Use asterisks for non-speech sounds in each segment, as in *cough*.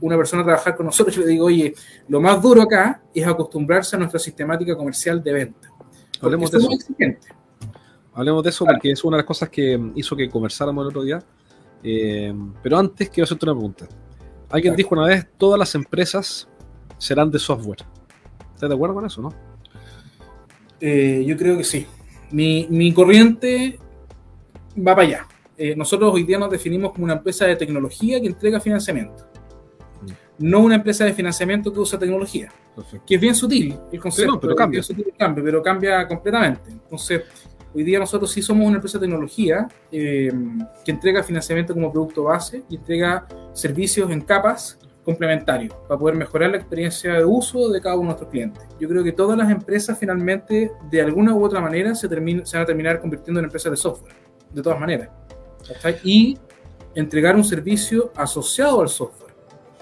una persona a trabajar con nosotros, yo le digo, oye, lo más duro acá es acostumbrarse a nuestra sistemática comercial de venta. Hablemos de eso. Hablemos de eso porque es una de las cosas que hizo que conversáramos el otro día. Eh, pero antes quiero hacerte una pregunta. Alguien dijo una vez, todas las empresas serán de software. ¿Estás de acuerdo con eso, no? Eh, yo creo que sí. Mi, mi corriente va para allá. Eh, nosotros hoy día nos definimos como una empresa de tecnología que entrega financiamiento. No una empresa de financiamiento que usa tecnología. Que es bien sutil el concepto. pero cambia. Sutil cambio, pero cambia completamente. Entonces, hoy día nosotros sí somos una empresa de tecnología eh, que entrega financiamiento como producto base y entrega servicios en capas complementarios para poder mejorar la experiencia de uso de cada uno de nuestros clientes. Yo creo que todas las empresas finalmente, de alguna u otra manera, se, se van a terminar convirtiendo en empresas de software. De todas maneras. Y entregar un servicio asociado al software,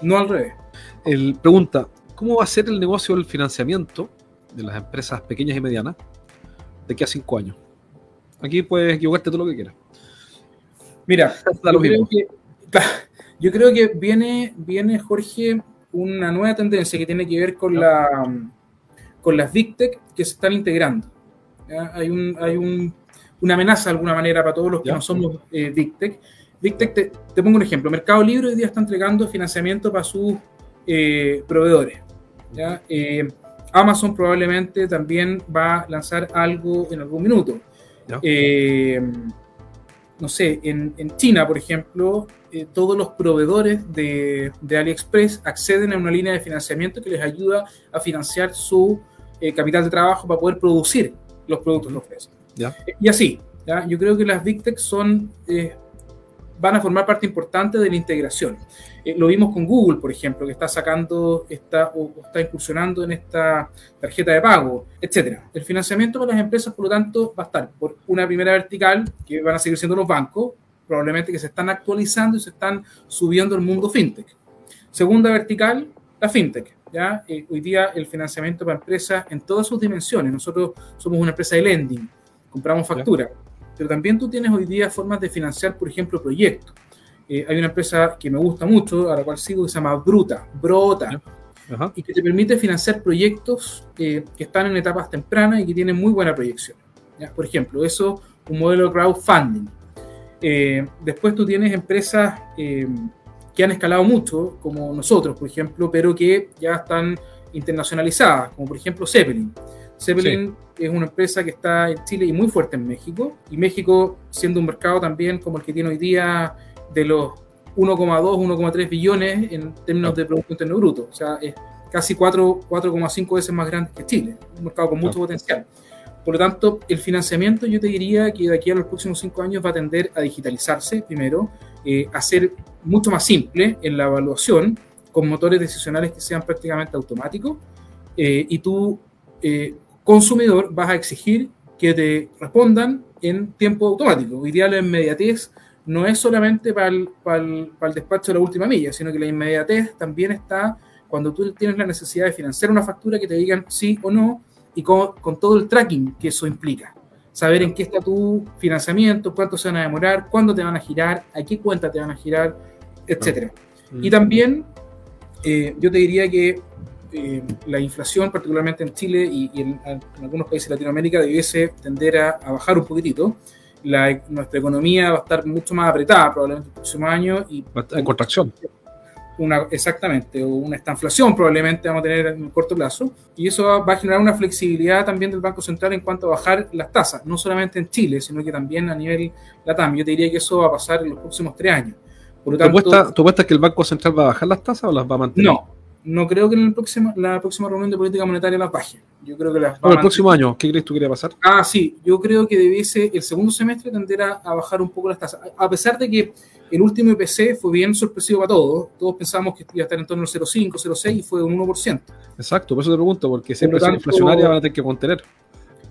no al revés. El, pregunta, ¿cómo va a ser el negocio del financiamiento de las empresas pequeñas y medianas de aquí a cinco años? Aquí puedes equivocarte todo lo que quieras. Mira, *laughs* yo creo, que, *laughs* yo creo, que, viene, viene, Jorge, una nueva tendencia que tiene que ver con, la, con las Big Tech que se están integrando. Hay, un, hay un una amenaza de alguna manera para todos los que no somos eh, Big Tech. Big Tech, te, pongo un ejemplo. Mercado Libre hoy día está entregando financiamiento para sus eh, proveedores. Eh, Amazon probablemente también va a lanzar algo en algún minuto. Eh, no sé, en, China, por ejemplo, todos los proveedores de, de, AliExpress acceden a una línea de financiamiento que les ayuda a financiar su capital de trabajo para poder producir los productos que ofrecen. Y así, ¿ya? yo creo que las Big Tech son, van a formar parte importante de la integración. Eh, lo vimos con Google, por ejemplo, que está sacando, está, o, está incursionando en esta tarjeta de pago, etc. El financiamiento para las empresas, por lo tanto, va a estar por una primera vertical, que van a seguir siendo los bancos, probablemente que se están actualizando y se están subiendo al mundo fintech. Segunda vertical, la fintech. ¿ya? Eh, hoy día el financiamiento para empresas en todas sus dimensiones. Nosotros somos una empresa de lending compramos factura. Pero también tú tienes hoy día formas de financiar, por ejemplo, proyectos. Eh, hay una empresa que me gusta mucho, a la cual sigo, que se llama Bruta, Brota, y que te permite financiar proyectos eh, que están en etapas tempranas y que tienen muy buena proyección. Por ejemplo, eso, un modelo de crowdfunding. Eh, después tú tienes empresas que han escalado mucho, como nosotros, por ejemplo, pero que ya están internacionalizadas, como por ejemplo Zeppelin. Zeppelin es una empresa que está en Chile y muy fuerte en México, y México siendo un mercado también como el que tiene hoy día de los 1,2, 1,3 billones en términos de Producto Interno Bruto, o sea, es casi 4,5 veces más grande que Chile, un mercado con mucho potencial. Por lo tanto, el financiamiento yo te diría que de aquí a los próximos cinco años va a tender a digitalizarse primero, eh, a ser mucho más simple en la evaluación, con motores decisionales que sean prácticamente automáticos, eh, y tú eh, consumidor vas a exigir que te respondan en tiempo automático. Hoy día la inmediatez no es solamente para el, para, el, despacho de la última milla, sino que la inmediatez también está cuando tú tienes la necesidad de financiar una factura que te digan sí o no y con, con todo el tracking que eso implica. Saber en qué está tu financiamiento, cuánto se van a demorar, cuándo te van a girar, a qué cuenta te van a girar, etc. Y también eh, yo te diría que eh, la inflación, particularmente en Chile y, en, algunos países de Latinoamérica, debiese tender a, bajar un poquitito. La, nuestra economía va a estar mucho más apretada probablemente el próximo año. Y, en contracción. Una, exactamente, o una estanflación probablemente vamos a tener en un corto plazo. Y eso va, a generar una flexibilidad también del Banco Central en cuanto a bajar las tasas, no solamente en Chile, sino que también a nivel LATAM. Yo te diría que eso va a pasar en los próximos tres años. Por lo tanto, ¿Tú, apuestas, que el Banco Central va a bajar las tasas o las va a mantener? No, no creo que en el próximo, la próxima reunión de política monetaria las baje. Yo creo que las el próximo año, ¿qué crees tú que iría pasar? Ah, sí, yo creo que debiese el segundo semestre tenderá a bajar un poco las tasas. A pesar de que el último IPC fue bien sorpresivo para todos, todos pensábamos que iba a estar en torno al 0,5, 0,6 y fue un 1%. Exacto, por eso te pregunto, porque siempre es inflacionaria van a tener que contener.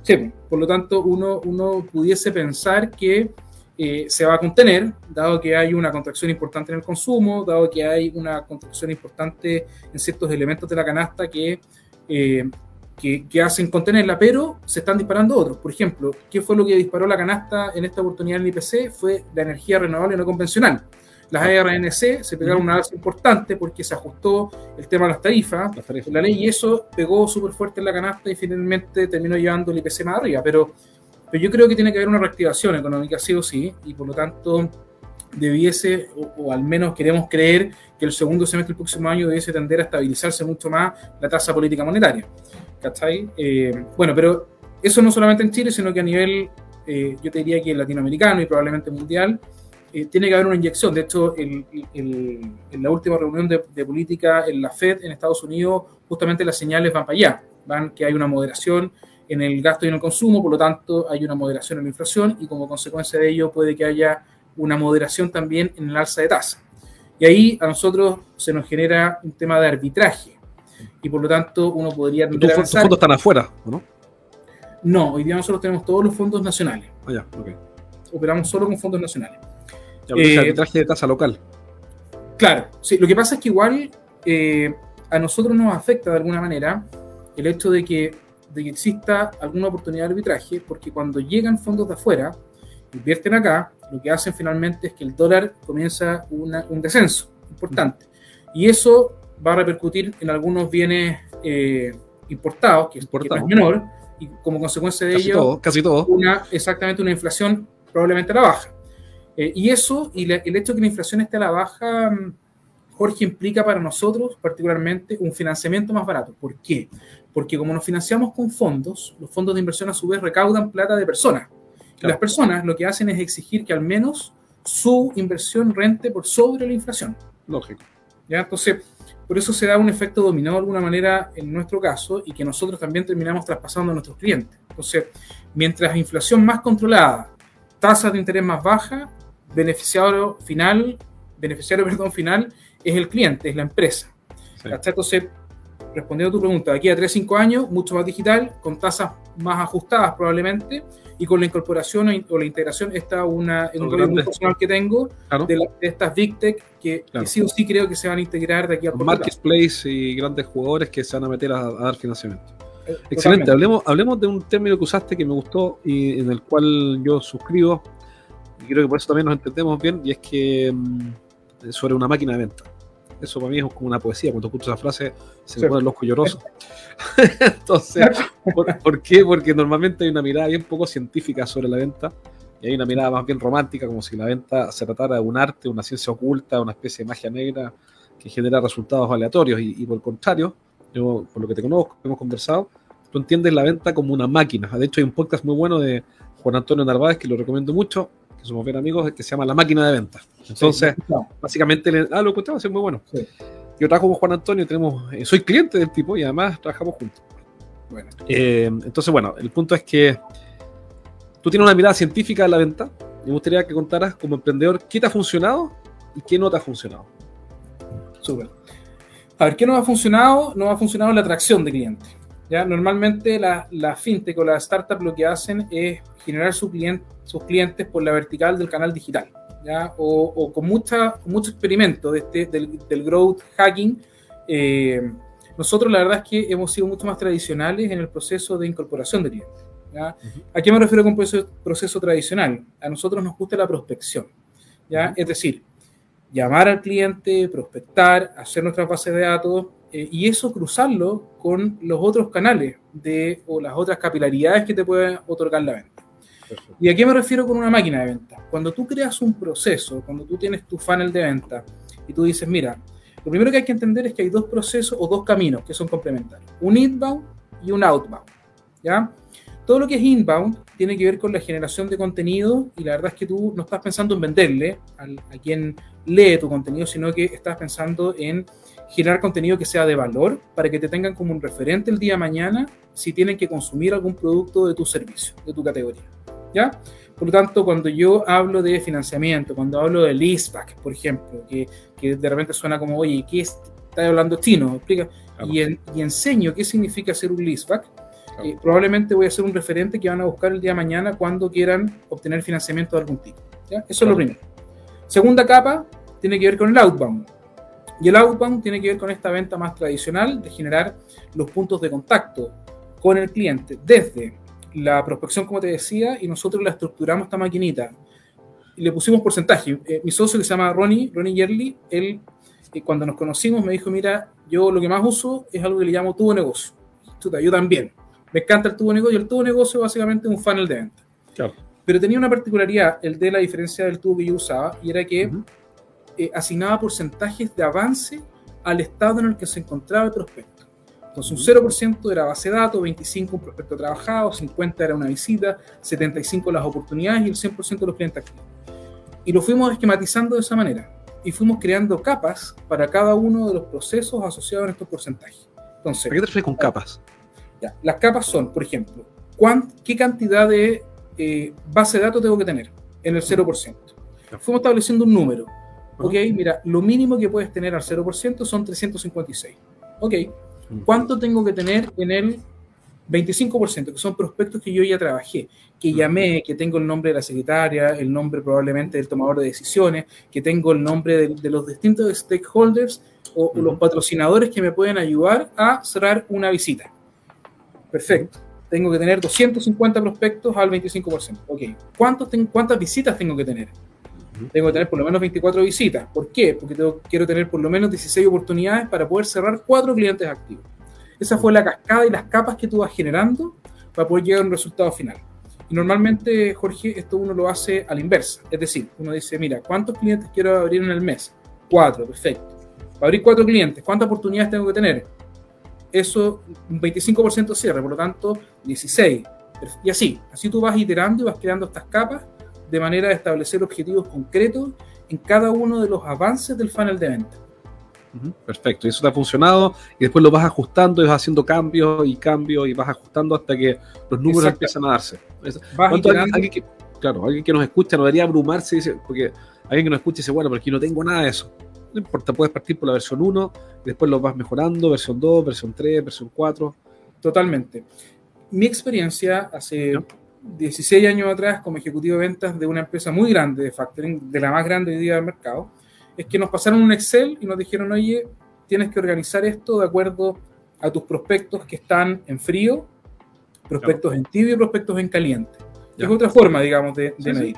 Sí, por lo tanto, uno, uno pudiese pensar que eh, se va a contener, dado que hay una contracción importante en el consumo, dado que hay una contracción importante en ciertos elementos de la canasta que, eh, que, hacen contenerla, pero se están disparando otros. Por ejemplo, ¿qué fue lo que disparó la canasta en esta oportunidad en el IPC? Fue la energía renovable no convencional. Las ARNC se pegaron una alza importante porque se ajustó el tema de las tarifas, la, la ley, y eso pegó súper fuerte en la canasta y finalmente terminó llevando el IPC más arriba. Pero pero yo creo que tiene que haber una reactivación económica sí o sí, y por lo tanto debiese, o, al menos queremos creer que el segundo semestre del próximo año debiese tender a estabilizarse mucho más la tasa política monetaria. ¿Cachai? Eh, bueno, pero eso no solamente en Chile, sino que a nivel, eh, yo te diría que latinoamericano y probablemente mundial, eh, tiene que haber una inyección. De hecho, en la última reunión de, de, política en la Fed en Estados Unidos, justamente las señales van para allá, van que hay una moderación en el gasto y en el consumo, por lo tanto hay una moderación en la inflación y como consecuencia de ello puede que haya una moderación también en el alza de tasa. Y ahí a nosotros se nos genera un tema de arbitraje y por lo tanto uno podría... ¿Tus fondos están afuera o no? No, hoy día nosotros tenemos todos los fondos nacionales. Ah, ya, Operamos solo con fondos nacionales. Ya, eh, arbitraje de tasa local. Claro, sí, lo que pasa es que igual eh, a nosotros nos afecta de alguna manera el hecho de que de que exista alguna oportunidad de arbitraje, porque cuando llegan fondos de afuera, invierten acá, lo que hacen finalmente es que el dólar comienza un descenso importante. Y eso va a repercutir en algunos bienes eh, importados, que, es menor, y como consecuencia de ello, casi todo. Una, exactamente una inflación probablemente a la baja. Eh, y eso, y el hecho de que la inflación esté a la baja, mm, Jorge, implica para nosotros particularmente un financiamiento más barato. ¿Por qué? Porque como nos financiamos con fondos, los fondos de inversión a su vez recaudan plata de personas. Y las personas lo que hacen es exigir que al menos su inversión rente por sobre la inflación. Lógico. ¿Ya? Entonces, por eso se da un efecto dominó de alguna manera en nuestro caso y que nosotros también terminamos traspasando a nuestros clientes. Entonces, mientras inflación más controlada, tasas de interés más bajas, beneficiario final, beneficiario *laughs* perdón, final es el cliente, es la empresa. Entonces, respondiendo a tu pregunta, de aquí a 3-5 años, mucho más digital, con tasas más ajustadas probablemente, y con la incorporación o la integración, está una, un muy personal que tengo de, estas Big Tech que, sí o sí creo que se van a integrar de aquí a poco Marketplace y grandes jugadores que se van a meter a, dar financiamiento. Eh, Excelente, hablemos, hablemos de un término que usaste que me gustó y en el cual yo suscribo, y creo que por eso también nos entendemos bien, y es que mm, sobre una máquina de venta. Eso para mí es como una poesía. Cuando escucho esa frase, se me pone el ojo lloroso. *laughs* Entonces, ¿por, qué? Porque normalmente hay una mirada bien poco científica sobre la venta y hay una mirada más bien romántica, como si la venta se tratara de un arte, una ciencia oculta, una especie de magia negra que genera resultados aleatorios. Y, por el contrario, yo, por lo que te conozco, hemos conversado, tú entiendes la venta como una máquina. De hecho, hay un podcast muy bueno de Juan Antonio Narváez que lo recomiendo mucho, somos bien amigos, que se llama La Máquina de Ventas. Entonces, básicamente, ah, lo es muy bueno. Yo trabajo con Juan Antonio, tenemos, eh, soy cliente del tipo y además trabajamos juntos. Bueno. Eh, entonces, bueno, el punto es que tú tienes una mirada científica de la venta. Me gustaría que contaras como emprendedor qué te ha funcionado y qué no te ha funcionado. Súper. A ver, ¿qué no ha funcionado? No ha funcionado la atracción de clientes. ¿Ya? Normalmente la, la fintech o la startup lo que hacen es generar su cliente, sus clientes por la vertical del canal digital, ¿ya? O, con mucha, mucho experimento de este, del, growth hacking. Eh, nosotros la verdad es que hemos sido mucho más tradicionales en el proceso de incorporación de clientes. ¿ya? ¿A qué me refiero con proceso, proceso tradicional? A nosotros nos gusta la prospección. ¿ya? Es decir, llamar al cliente, prospectar, hacer nuestras bases de datos eh, y eso cruzarlo con los otros canales de, o las otras capilaridades que te pueden otorgar la venta. ¿Y a qué me refiero con una máquina de venta? Cuando tú creas un proceso, cuando tú tienes tu funnel de venta y tú dices, mira, lo primero que hay que entender es que hay dos procesos o dos caminos que son complementarios, un inbound y un outbound. ¿ya? Todo lo que es inbound tiene que ver con la generación de contenido y la verdad es que tú no estás pensando en venderle a quien lee tu contenido, sino que estás pensando en generar contenido que sea de valor para que te tengan como un referente el día de mañana si tienen que consumir algún producto de tu servicio, de tu categoría. ¿Ya? Por lo tanto, cuando yo hablo de financiamiento, cuando hablo de leaseback, por ejemplo, que, que de repente suena como, oye, ¿qué estás hablando chino? Explica. Y, y, enseño qué significa hacer un leaseback, eh, probablemente voy a ser un referente que van a buscar el día de mañana cuando quieran obtener financiamiento de algún tipo. ¿ya? Eso es lo primero. Segunda capa tiene que ver con el outbound. Y el outbound tiene que ver con esta venta más tradicional de generar los puntos de contacto con el cliente desde la prospección, como te decía, y nosotros la estructuramos esta maquinita. Y le pusimos porcentaje. Eh, mi socio que se llama Ronnie, Ronnie Yerli, él eh, cuando nos conocimos me dijo, mira, yo lo que más uso es algo que le llamo tubo negocio. yo también. Me encanta el tubo negocio. El tubo negocio básicamente es un funnel de venta. Pero tenía una particularidad, el de la diferencia del tubo que yo usaba, y era que eh, asignaba porcentajes de avance al estado en el que se encontraba el prospecto. Entonces, un 0% era base de datos, 25% un prospecto trabajado, 50% era una visita, 75% las oportunidades y el 100% de los clientes activos. Y lo fuimos esquematizando de esa manera y fuimos creando capas para cada uno de los procesos asociados a estos porcentajes. Entonces, ¿Qué te refieres con capas? Ya, las capas son, por ejemplo, ¿qué cantidad de eh, base de datos tengo que tener en el 0%? Fuimos estableciendo un número. Ok, mira, lo mínimo que puedes tener al 0% son 356. Ok, ¿cuánto tengo que tener en el 25%, que son prospectos que yo ya trabajé, que llamé, que tengo el nombre de la secretaria, el nombre probablemente del tomador de decisiones, que tengo el nombre de, los distintos stakeholders o los patrocinadores que me pueden ayudar a cerrar una visita. Perfecto. Tengo que tener 250 prospectos al 25%. Ok. ¿Cuántos ¿Cuántas visitas tengo que tener? Tengo que tener por lo menos 24 visitas. ¿Por qué? Porque quiero tener por lo menos 16 oportunidades para poder cerrar cuatro clientes activos. Esa fue la cascada y las capas que tú vas generando para poder llegar a un resultado final. Y normalmente, Jorge, esto uno lo hace a la inversa. Es decir, uno dice, mira, ¿cuántos clientes quiero abrir en el mes? Cuatro, perfecto. Para abrir cuatro clientes, ¿cuántas oportunidades tengo que tener? Eso, un 25% cierre, por lo tanto, 16. Y así, así tú vas iterando y vas creando estas capas de manera de establecer objetivos concretos en cada uno de los avances del funnel de venta. Perfecto, y eso te ha funcionado y después lo vas ajustando y vas haciendo cambios y cambios y vas ajustando hasta que los números empiezan a darse. Alguien, que, claro, alguien que nos escucha no debería abrumarse, dice, porque alguien que nos escucha dice, bueno, pero aquí no tengo nada de eso. No importa, puedes partir por la versión 1 y después lo vas mejorando, versión 2, versión 3, versión 4. Totalmente. Mi experiencia hace 16 años atrás como ejecutivo de ventas de una empresa muy grande de factoring, de la más grande hoy día del mercado, es que nos pasaron un Excel y nos dijeron, oye, tienes que organizar esto de acuerdo a tus prospectos que están en frío, prospectos en tibio y prospectos en caliente. Es otra forma, digamos, de, medir.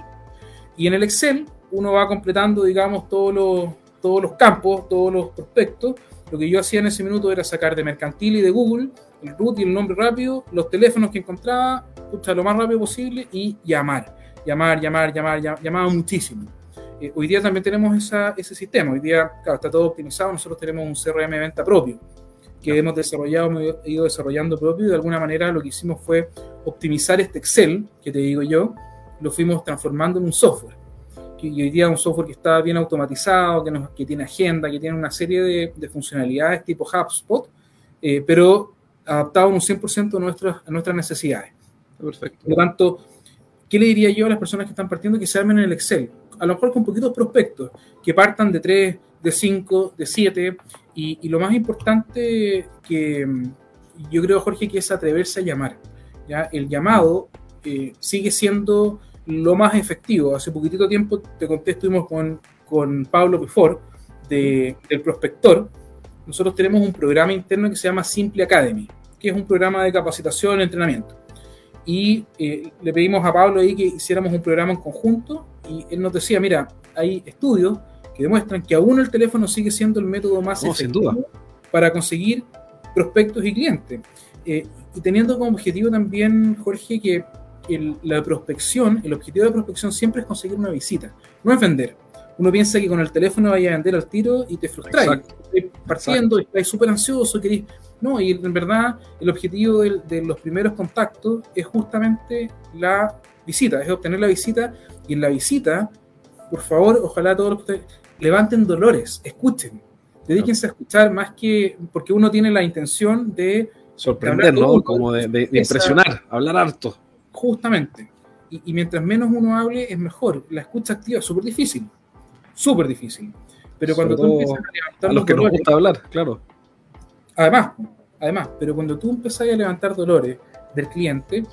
Y en el Excel uno va completando, digamos, todos los, todos los campos, todos los prospectos. Lo que yo hacía en ese minuto era sacar de Mercantil y de Google el root y el nombre rápido, los teléfonos que encontraba, lo más rápido posible y llamar. Llamar, llamar, llamar, llamaba muchísimo. Eh, hoy día también tenemos ese sistema. Hoy día, claro, está todo optimizado. Nosotros tenemos un CRM de venta propio que hemos desarrollado, hemos ido desarrollando propio y de alguna manera lo que hicimos fue optimizar este Excel, que te digo yo, lo fuimos transformando en un software. Y hoy día es un software que está bien automatizado, que, que tiene agenda, que tiene una serie de, funcionalidades tipo HubSpot, eh, pero adaptado en un 100% a nuestras, a nuestras necesidades. Perfecto. Por lo tanto, ¿qué le diría yo a las personas que están partiendo que se armen en el Excel? A lo mejor con poquitos prospectos, que partan de 3, de 5, de 7, y, lo más importante que yo creo, Jorge, que es atreverse a llamar. ¿ya? El llamado eh, sigue siendo lo más efectivo. Hace poquitito tiempo te conté, estuvimos con, con Pablo Pifor, de, del prospector. Nosotros tenemos un programa interno que se llama Simple Academy, que es un programa de capacitación y entrenamiento y eh, le pedimos a Pablo ahí que hiciéramos un programa en conjunto y él nos decía, mira, hay estudios que demuestran que aún el teléfono sigue siendo el método más efectivo para conseguir prospectos y clientes. Eh, y teniendo como objetivo también, Jorge, que la prospección, el objetivo de prospección siempre es conseguir una visita, no es vender. Uno piensa que con el teléfono vaya a vender al tiro y te frustras. Estás partiendo, estás súper ansioso, querés No, y en verdad el objetivo de, los primeros contactos es justamente la visita, es obtener la visita y en la visita, por favor, ojalá todos los que levanten dolores, escuchen, dedíquense a escuchar más que porque uno tiene la intención de sorprender, ¿no? Como de, impresionar, hablar harto. Justamente. Y, mientras menos uno hable, es mejor. La escucha activa es súper difícil. Súper difícil. Pero cuando tú empiezas a levantar. A los, que nos gusta hablar, claro. Además, además, pero cuando tú empezás a levantar dolores del cliente,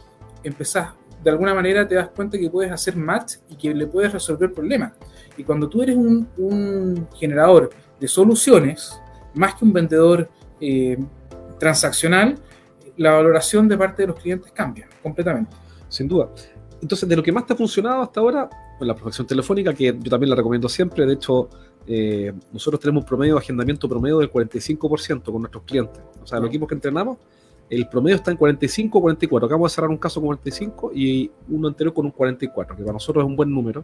empezás, de alguna manera te das cuenta que puedes hacer match y que le puedes resolver problemas. Y cuando tú eres un, generador de soluciones, más que un vendedor eh, transaccional, la valoración de parte de los clientes cambia completamente. Sin duda. Entonces, de lo que más te ha funcionado hasta ahora, pues la profesión telefónica, que yo también la recomiendo siempre, de hecho, eh, nosotros tenemos un promedio de agendamiento promedio del 45% con nuestros clientes. O sea, los equipos que entrenamos, el promedio está en 45 o 44. Acabamos de cerrar un caso con 45 y uno anterior con un 44, que para nosotros es un buen número.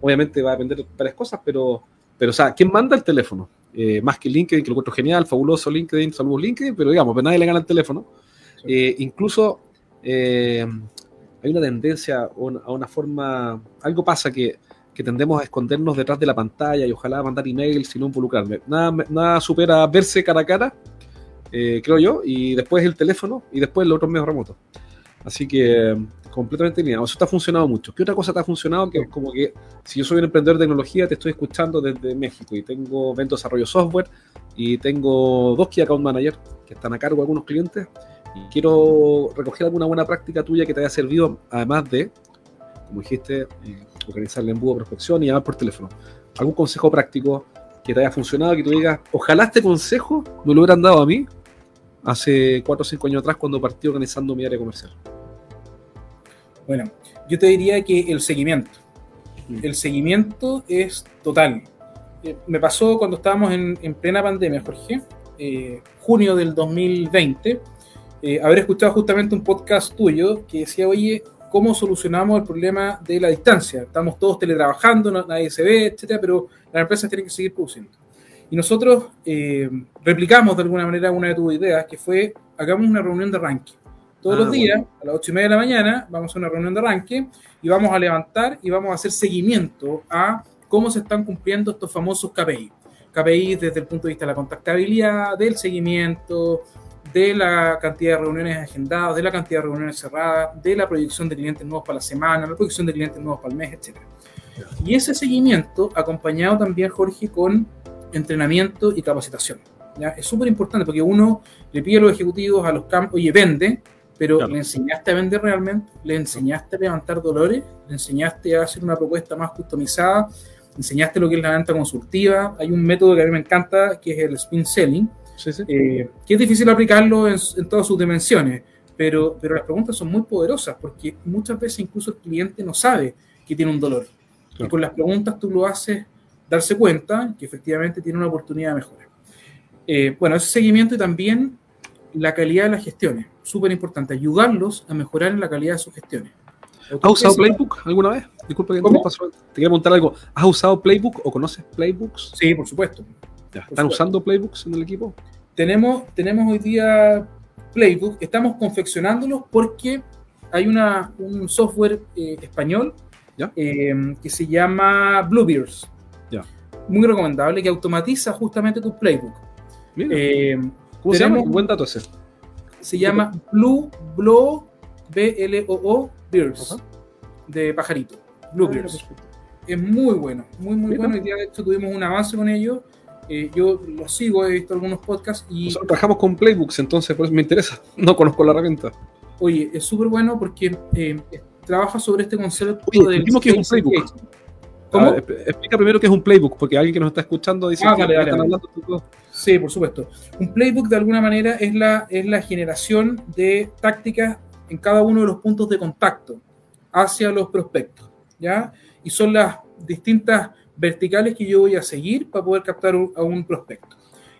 Obviamente va a depender de varias cosas, pero, pero o sea, ¿quién manda el teléfono? Eh, más que LinkedIn, que lo encuentro genial, fabuloso LinkedIn, saludos LinkedIn, pero digamos, pues nadie le gana el teléfono. Eh, incluso hay una tendencia a una, forma, algo pasa que, que, tendemos a escondernos detrás de la pantalla y ojalá mandar emails y no involucrarme. Nada, nada supera verse cara a cara, creo yo, y después el teléfono y después los otros medios remotos. Así que completamente alineado. Eso te ha funcionado mucho. ¿Qué otra cosa te ha funcionado? Que es como que si yo soy un emprendedor de tecnología, te estoy escuchando desde México y tengo vendo desarrollo software y tengo dos Key Account Manager que están a cargo de algunos clientes y quiero recoger alguna buena práctica tuya que te haya servido, además de, como dijiste, eh, organizar el embudo de prospección y llamar por teléfono. ¿Algún consejo práctico que te haya funcionado, que tú digas, ojalá este consejo me lo hubieran dado a mí hace cuatro o cinco años atrás cuando partí organizando mi área comercial? Bueno, yo te diría que el seguimiento. Mm. El seguimiento es total. Eh, me pasó cuando estábamos en, plena pandemia, Jorge, eh, junio del 2020, eh, haber escuchado justamente un podcast tuyo que decía, oye, ¿cómo solucionamos el problema de la distancia? Estamos todos teletrabajando, nadie se ve, etcétera, pero las empresas tienen que seguir produciendo. Y nosotros replicamos de alguna manera una de tus ideas, que fue, hagamos una reunión de ranking. Todos los ah, días, a las ocho y media de la mañana, vamos a una reunión de arranque y vamos a levantar y vamos a hacer seguimiento a cómo se están cumpliendo estos famosos KPI. KPI desde el punto de vista de la contactabilidad, del seguimiento, de la cantidad de reuniones agendadas, de la cantidad de reuniones cerradas, de la proyección de clientes nuevos para la semana, la proyección de clientes nuevos para el mes, etc. Y ese seguimiento acompañado también, Jorge, con entrenamiento y capacitación. ¿ya? Es súper importante porque uno le pide a los ejecutivos, a los campos, oye, vende, pero ¿le enseñaste a vender realmente? ¿Le enseñaste a levantar dolores? ¿Le enseñaste a hacer una propuesta más customizada? ¿Le enseñaste lo que es la venta consultiva? Hay un método que a mí me encanta, que es el spin selling, eh, que es difícil aplicarlo en, todas sus dimensiones, pero, pero las preguntas son muy poderosas, porque muchas veces incluso el cliente no sabe que tiene un dolor. Y con las preguntas tú lo haces darse cuenta que efectivamente tiene una oportunidad de mejora. Eh, bueno, ese seguimiento y también la calidad de las gestiones, súper importante, ayudarlos a mejorar en la calidad de sus gestiones. ¿Has usado Playbook alguna vez? Disculpa que te, te quería preguntar algo. ¿Has usado Playbook o conoces Playbooks? Sí, por supuesto. ¿Están usando Playbooks en el equipo? Tenemos, tenemos hoy día Playbook, estamos confeccionándolos porque hay una, un software eh, español eh, que se llama Bluebears. Ya. Muy recomendable, que automatiza justamente tu Playbook. Eh, ¿Cómo se llama? Buen dato ese. Se llama Blue Blow B-L-O-O Beers de pajarito. Blue ah. Es muy bueno, muy, muy bueno. Y de hecho tuvimos un avance con ellos. Eh, yo lo sigo, he visto algunos podcasts y. Nosotros trabajamos con Playbooks, entonces por eso me interesa. *laughs* No conozco la herramienta. Oye, es súper bueno porque eh, trabaja sobre este concepto Oye, del. que es un Playbook. ¿Cómo? explica primero qué es un playbook, porque alguien que nos está escuchando dice ah, que están hablando. Sí, por supuesto. Un playbook de alguna manera es la, es la generación de tácticas en cada uno de los puntos de contacto hacia los prospectos, ¿ya? Y son las distintas verticales que yo voy a seguir para poder captar a un prospecto.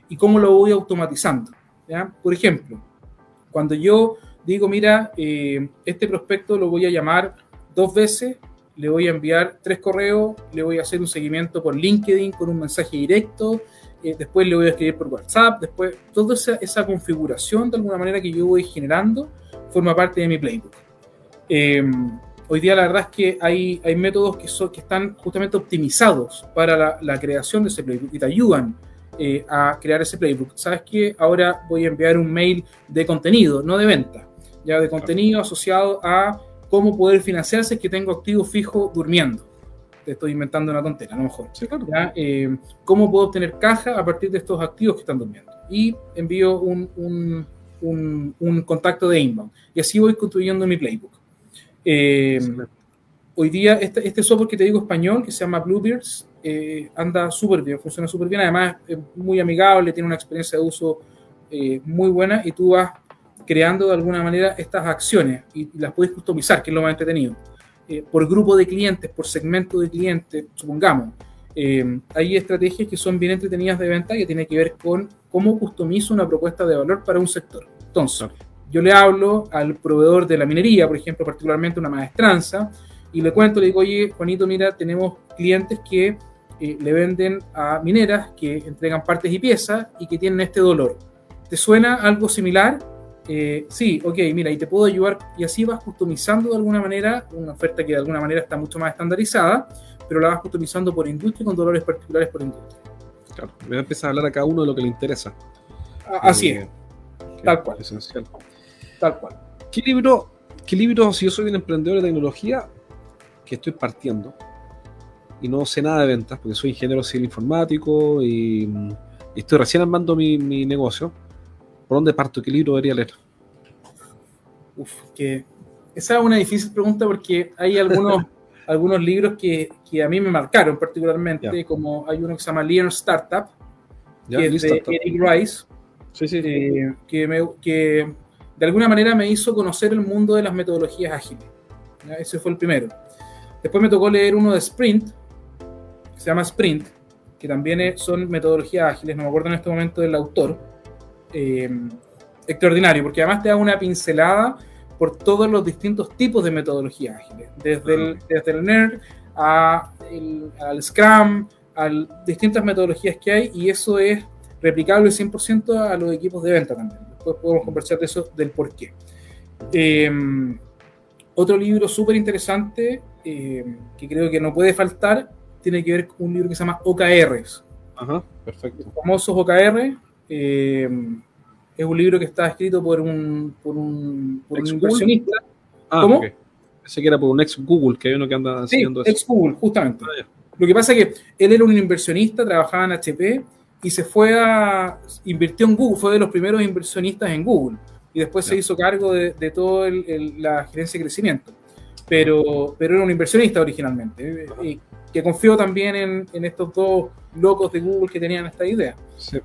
¿Y cómo lo voy automatizando? ¿ya? Por ejemplo, cuando yo digo, mira, eh, este prospecto lo voy a llamar dos veces le voy a enviar tres correos, le voy a hacer un seguimiento por LinkedIn con un mensaje directo, eh, después le voy a escribir por WhatsApp, después toda esa, configuración de alguna manera que yo voy generando forma parte de mi playbook. Em, hoy día la verdad es que hay, hay métodos que, son, que están justamente optimizados para la, creación de ese playbook y te ayudan eh, a crear ese playbook. ¿Sabes qué? Ahora voy a enviar un mail de contenido, no de venta, ya de contenido asociado a cómo poder financiarse que tengo activo fijo durmiendo. Te estoy inventando una tontera, a lo mejor. Eh, ¿Cómo puedo obtener caja a partir de estos activos que están durmiendo? Y envío un, contacto de inbound. Y así voy construyendo mi playbook. Eh, hoy día, este, este, software que te digo español, que se llama Bluebeards, eh, anda súper bien, funciona súper bien. Además, es muy amigable, tiene una experiencia de uso muy buena y tú vas creando de alguna manera estas acciones y, las puedes customizar, que es lo más entretenido. Eh, por grupo de clientes, por segmento de clientes, supongamos. Eh, hay estrategias que son bien entretenidas de venta que tienen que ver con cómo customizo una propuesta de valor para un sector. Entonces, yo le hablo al proveedor de la minería, por ejemplo, particularmente una maestranza, y le cuento, le digo, oye, Juanito, mira, tenemos clientes que eh, le venden a mineras que entregan partes y piezas y que tienen este dolor. ¿Te suena algo similar? Eh, sí, ok, mira, y te puedo ayudar, y así vas customizando de alguna manera una oferta que de alguna manera está mucho más estandarizada, pero la vas customizando por industria y con dolores particulares por industria. Claro, me empieza a hablar a cada uno de lo que le interesa. Así es, tal cual. Esencial. Tal cual. ¿Qué libro, ¿Qué libro, si yo soy un emprendedor de tecnología que estoy partiendo y no sé nada de ventas, porque soy ingeniero civil informático y, estoy recién armando mi, mi negocio? ¿Por dónde parto? ¿Qué libro debería leer? Uf, que esa es una difícil pregunta porque hay algunos, *laughs* algunos libros que, que, a mí me marcaron particularmente, como hay uno que se llama Lean Startup, que es de Eric Rice, sí, sí, eh, que, me, que de alguna manera me hizo conocer el mundo de las metodologías ágiles. Ese fue el primero. Después me tocó leer uno de Sprint, que se llama Sprint, que también son metodologías ágiles, no me acuerdo en este momento del autor, eh, extraordinario, porque además te da una pincelada por todos los distintos tipos de metodologías ágiles, desde el, desde el NERD a al Scrum, a distintas metodologías que hay, y eso es replicable 100% a los equipos de venta también. Después podemos conversar de eso, del por qué. Eh, otro libro súper interesante eh, que creo que no puede faltar tiene que ver con un libro que se llama OKRs. Ajá, perfecto. Los famosos OKR, eh, es un libro que está escrito por un, por un, por un inversionista. Ah, ¿Cómo? Okay. Pensé que era por un ex Google, que hay uno que anda haciendo sí, Ex Google, justamente. Ah, Lo que pasa es que él era un inversionista, trabajaba en HP y se fue a. invirtió en Google, fue de los primeros inversionistas en Google. Y después se hizo cargo de, de toda la gerencia de crecimiento. Pero, pero era un inversionista originalmente. Y que confió también en, en, estos dos locos de Google que tenían esta idea.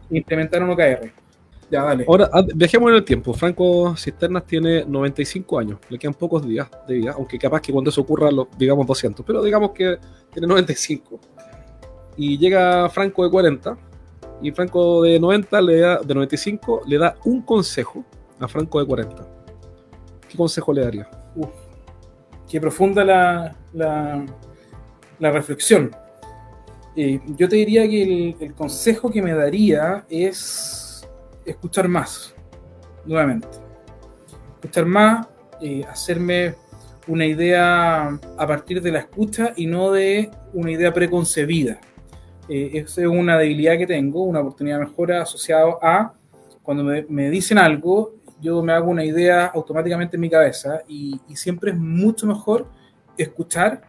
Implementaron OKR. Ya, dale. Ahora, ah, dejemos en el tiempo. Franco Cisternas tiene 95 años. Le quedan pocos días de vida, aunque capaz que cuando eso ocurra, lo, digamos 200. Pero digamos que tiene 95. Y llega Franco de 40. Y Franco de 90 le da, de 95 le da un consejo a Franco de 40. ¿Qué consejo le daría? Uf, qué profunda la, la reflexión. Eh, yo te diría que el, consejo que me daría es escuchar más, nuevamente. Escuchar más, eh, hacerme una idea a partir de la escucha y no de una idea preconcebida. Eh, esa es una debilidad que tengo, una oportunidad de mejora asociada a cuando me, dicen algo, yo me hago una idea automáticamente en mi cabeza y, y siempre es mucho mejor escuchar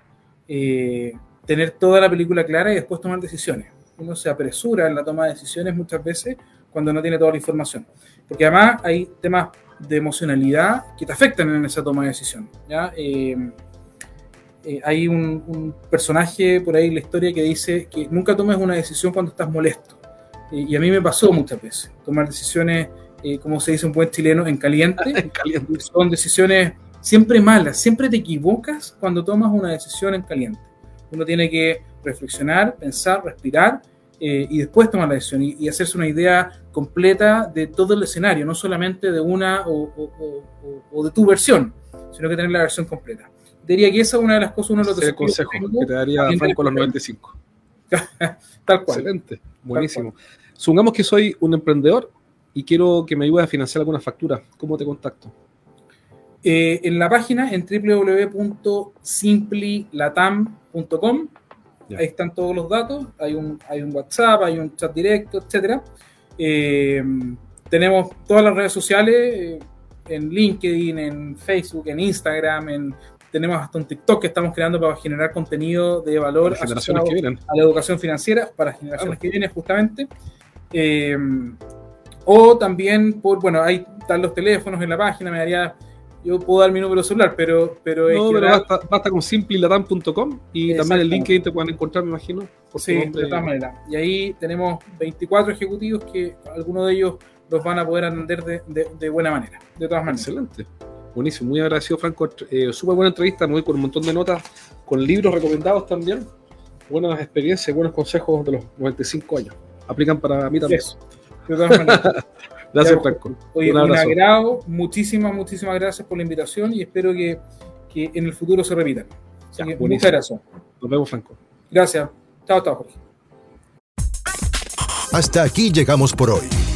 eh, tener toda la película clara y después tomar decisiones. Uno se apresura en la toma de decisiones muchas veces cuando no tiene toda la información. Porque además hay temas de emocionalidad que te afectan en esa toma de decisión. ¿ya? Eh, eh, hay un, personaje por ahí en la historia que dice que nunca tomes una decisión cuando estás molesto. y a mí me pasó muchas veces, tomar decisiones, como se dice un buen chileno, en caliente. *laughs* en caliente. Son decisiones siempre malas, siempre te equivocas cuando tomas una decisión en caliente. Uno tiene que reflexionar, pensar, respirar eh, y después tomar la decisión y, hacerse una idea completa de todo el escenario, no solamente de una o, de tu versión, sino que tener la versión completa. Diría que esa es una de las cosas, uno de los desafíos consejo que, te daría Franco a los 95. *laughs* Tal cual. Excelente, buenísimo. Supongamos que soy un emprendedor y quiero que me ayude a financiar alguna factura. ¿Cómo te contacto? Eh, en la página en www.simplilatam.com. Ahí están todos los datos. Hay un, hay un WhatsApp, hay un chat directo, etcétera. Eh, tenemos todas las redes sociales eh, en LinkedIn, en Facebook, en Instagram, en tenemos hasta un TikTok que estamos creando para generar contenido de valor a la educación financiera para generaciones que vienen justamente. Eh, o también por, bueno, ahí están los teléfonos en la página, me daría, yo puedo dar mi número celular, pero... pero no, pero basta, basta, con simplilatam.com y también el LinkedIn te pueden encontrar, me imagino. sí, de todas maneras. Y ahí tenemos 24 ejecutivos que algunos de ellos los van a poder atender de, de buena manera, de todas maneras. Excelente. Buenísimo, muy agradecido, Franco. Eh, Súper buena entrevista, me voy con un montón de notas, con libros recomendados también. Buenas experiencias, buenos consejos de los 95 años. Aplican para mí también. *laughs* gracias, Franco. Oye, un, agrado. Muchísimas, muchísimas gracias por la invitación y espero que, que en el futuro se repitan. muchas gracias. Nos vemos, Franco. Gracias. Chao, chao, Jorge. Hasta aquí llegamos por hoy.